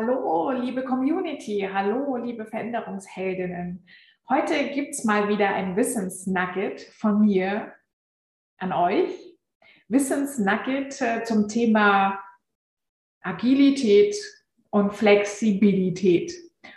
Hallo, liebe Community, hallo, liebe Veränderungsheldinnen. Heute gibt es mal wieder ein Wissensnugget von mir an euch. Wissensnugget äh, zum Thema Agilität und Flexibilität.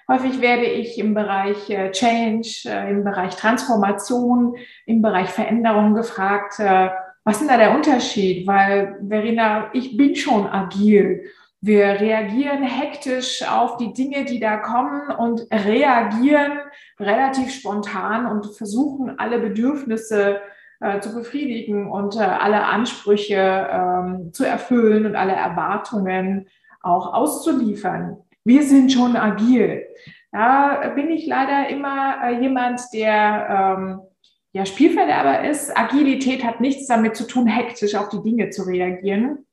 Häufig werde ich im Bereich äh, Change, äh, im Bereich Transformation, im Bereich Veränderung gefragt, was ist denn da der Unterschied? Weil, Verena, ich bin schon agil wir reagieren hektisch auf die Dinge, die da kommen und reagieren relativ spontan und versuchen alle Bedürfnisse äh, zu befriedigen und äh, alle Ansprüche ähm, zu erfüllen und alle Erwartungen auch auszuliefern. Wir sind schon agil. Da bin ich leider immer äh, jemand, der ähm, ja, Spielverderber ist. Agilität hat nichts damit zu tun, hektisch auf die Dinge zu reagieren.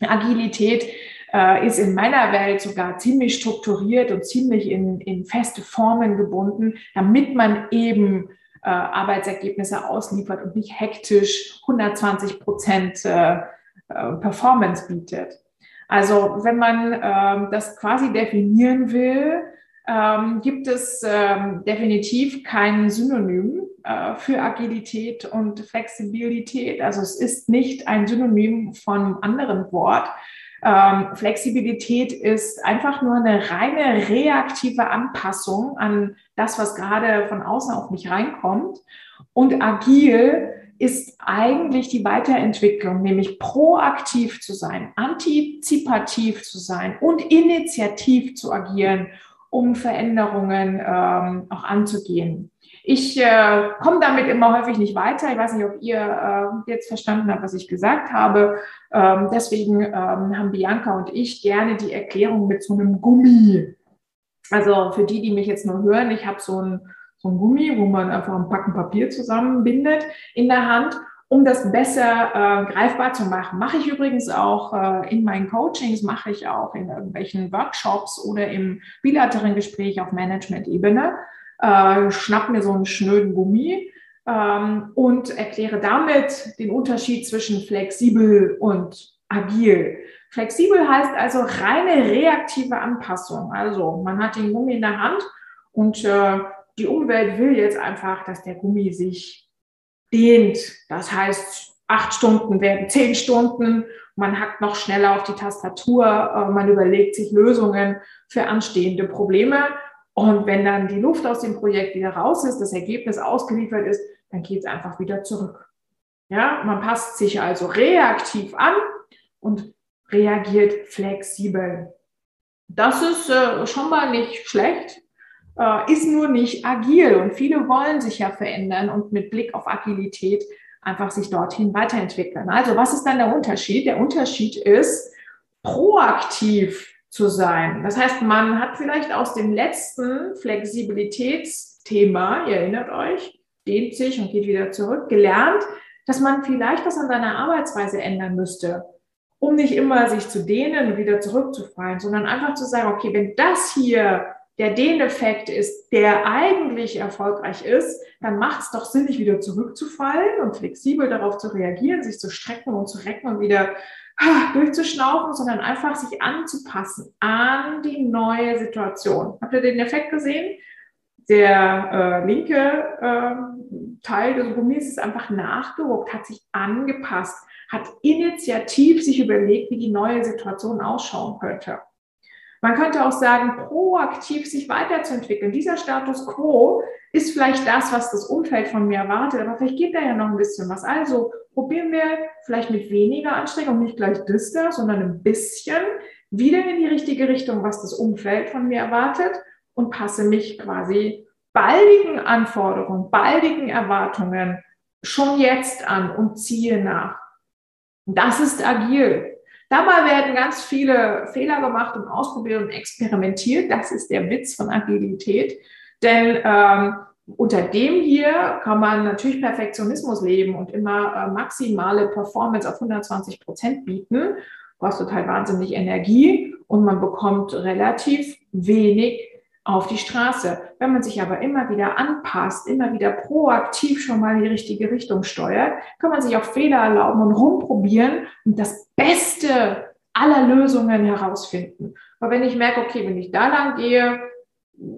Agilität äh, ist in meiner Welt sogar ziemlich strukturiert und ziemlich in, in feste Formen gebunden, damit man eben äh, Arbeitsergebnisse ausliefert und nicht hektisch 120 Prozent äh, äh, Performance bietet. Also wenn man ähm, das quasi definieren will, ähm, gibt es ähm, definitiv kein Synonym äh, für Agilität und Flexibilität. Also es ist nicht ein Synonym von anderen Wort, ähm, Flexibilität ist einfach nur eine reine reaktive Anpassung an das, was gerade von außen auf mich reinkommt. Und agil ist eigentlich die Weiterentwicklung, nämlich proaktiv zu sein, antizipativ zu sein und initiativ zu agieren, um Veränderungen ähm, auch anzugehen. Ich äh, komme damit immer häufig nicht weiter. Ich weiß nicht, ob ihr äh, jetzt verstanden habt, was ich gesagt habe. Ähm, deswegen ähm, haben Bianca und ich gerne die Erklärung mit so einem Gummi. Also für die, die mich jetzt nur hören, ich habe so ein, so ein Gummi, wo man einfach ein Packen Papier zusammenbindet in der Hand um das besser äh, greifbar zu machen. Mache ich übrigens auch äh, in meinen Coachings, mache ich auch in irgendwelchen Workshops oder im bilateralen Gespräch auf Management-Ebene äh, schnapp mir so einen schnöden Gummi ähm, und erkläre damit den Unterschied zwischen flexibel und agil. Flexibel heißt also reine reaktive Anpassung. Also man hat den Gummi in der Hand und äh, die Umwelt will jetzt einfach, dass der Gummi sich dehnt. Das heißt, acht Stunden werden zehn Stunden. Man hackt noch schneller auf die Tastatur. Äh, man überlegt sich Lösungen für anstehende Probleme. Und wenn dann die Luft aus dem Projekt wieder raus ist, das Ergebnis ausgeliefert ist, dann geht es einfach wieder zurück. Ja, man passt sich also reaktiv an und reagiert flexibel. Das ist äh, schon mal nicht schlecht, äh, ist nur nicht agil. Und viele wollen sich ja verändern und mit Blick auf Agilität einfach sich dorthin weiterentwickeln. Also was ist dann der Unterschied? Der Unterschied ist, proaktiv zu sein. Das heißt, man hat vielleicht aus dem letzten Flexibilitätsthema, ihr erinnert euch, dehnt sich und geht wieder zurück, gelernt, dass man vielleicht was an seiner Arbeitsweise ändern müsste, um nicht immer sich zu dehnen und wieder zurückzufallen, sondern einfach zu sagen, okay, wenn das hier der Dehneffekt ist, der eigentlich erfolgreich ist, dann macht es doch Sinn, nicht wieder zurückzufallen und flexibel darauf zu reagieren, sich zu strecken und zu recken und wieder durchzuschnaufen, sondern einfach sich anzupassen an die neue Situation. Habt ihr den Effekt gesehen? Der äh, linke äh, Teil des Gummis ist einfach nachgerückt, hat sich angepasst, hat initiativ sich überlegt, wie die neue Situation ausschauen könnte. Man könnte auch sagen, proaktiv sich weiterzuentwickeln. Dieser Status quo ist vielleicht das, was das Umfeld von mir erwartet, aber vielleicht geht da ja noch ein bisschen was. Also probieren wir vielleicht mit weniger Anstrengung, nicht gleich das da, sondern ein bisschen wieder in die richtige Richtung, was das Umfeld von mir erwartet und passe mich quasi baldigen Anforderungen, baldigen Erwartungen schon jetzt an und ziehe nach. Das ist agil. Dabei werden ganz viele Fehler gemacht und ausprobiert und experimentiert. Das ist der Witz von Agilität. Denn ähm, unter dem hier kann man natürlich Perfektionismus leben und immer äh, maximale Performance auf 120 Prozent bieten. Kostet halt wahnsinnig Energie und man bekommt relativ wenig auf die Straße. Wenn man sich aber immer wieder anpasst, immer wieder proaktiv schon mal die richtige Richtung steuert, kann man sich auch Fehler erlauben und rumprobieren und das Beste aller Lösungen herausfinden. Aber wenn ich merke, okay, wenn ich da lang gehe,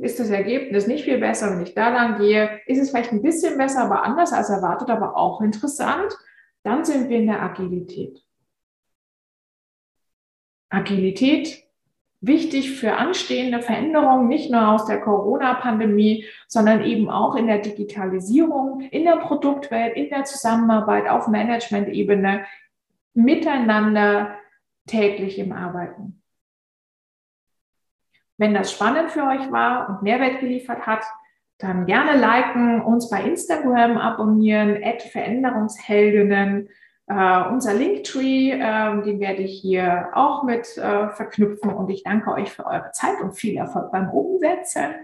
ist das Ergebnis nicht viel besser. Wenn ich da lang gehe, ist es vielleicht ein bisschen besser, aber anders als erwartet, aber auch interessant. Dann sind wir in der Agilität. Agilität wichtig für anstehende Veränderungen, nicht nur aus der Corona-Pandemie, sondern eben auch in der Digitalisierung, in der Produktwelt, in der Zusammenarbeit auf Management-Ebene, miteinander täglich im Arbeiten. Wenn das spannend für euch war und Mehrwert geliefert hat, dann gerne liken, uns bei Instagram abonnieren, Veränderungsheldinnen. Uh, unser Linktree, uh, den werde ich hier auch mit uh, verknüpfen und ich danke euch für eure Zeit und viel Erfolg beim Umsetzen.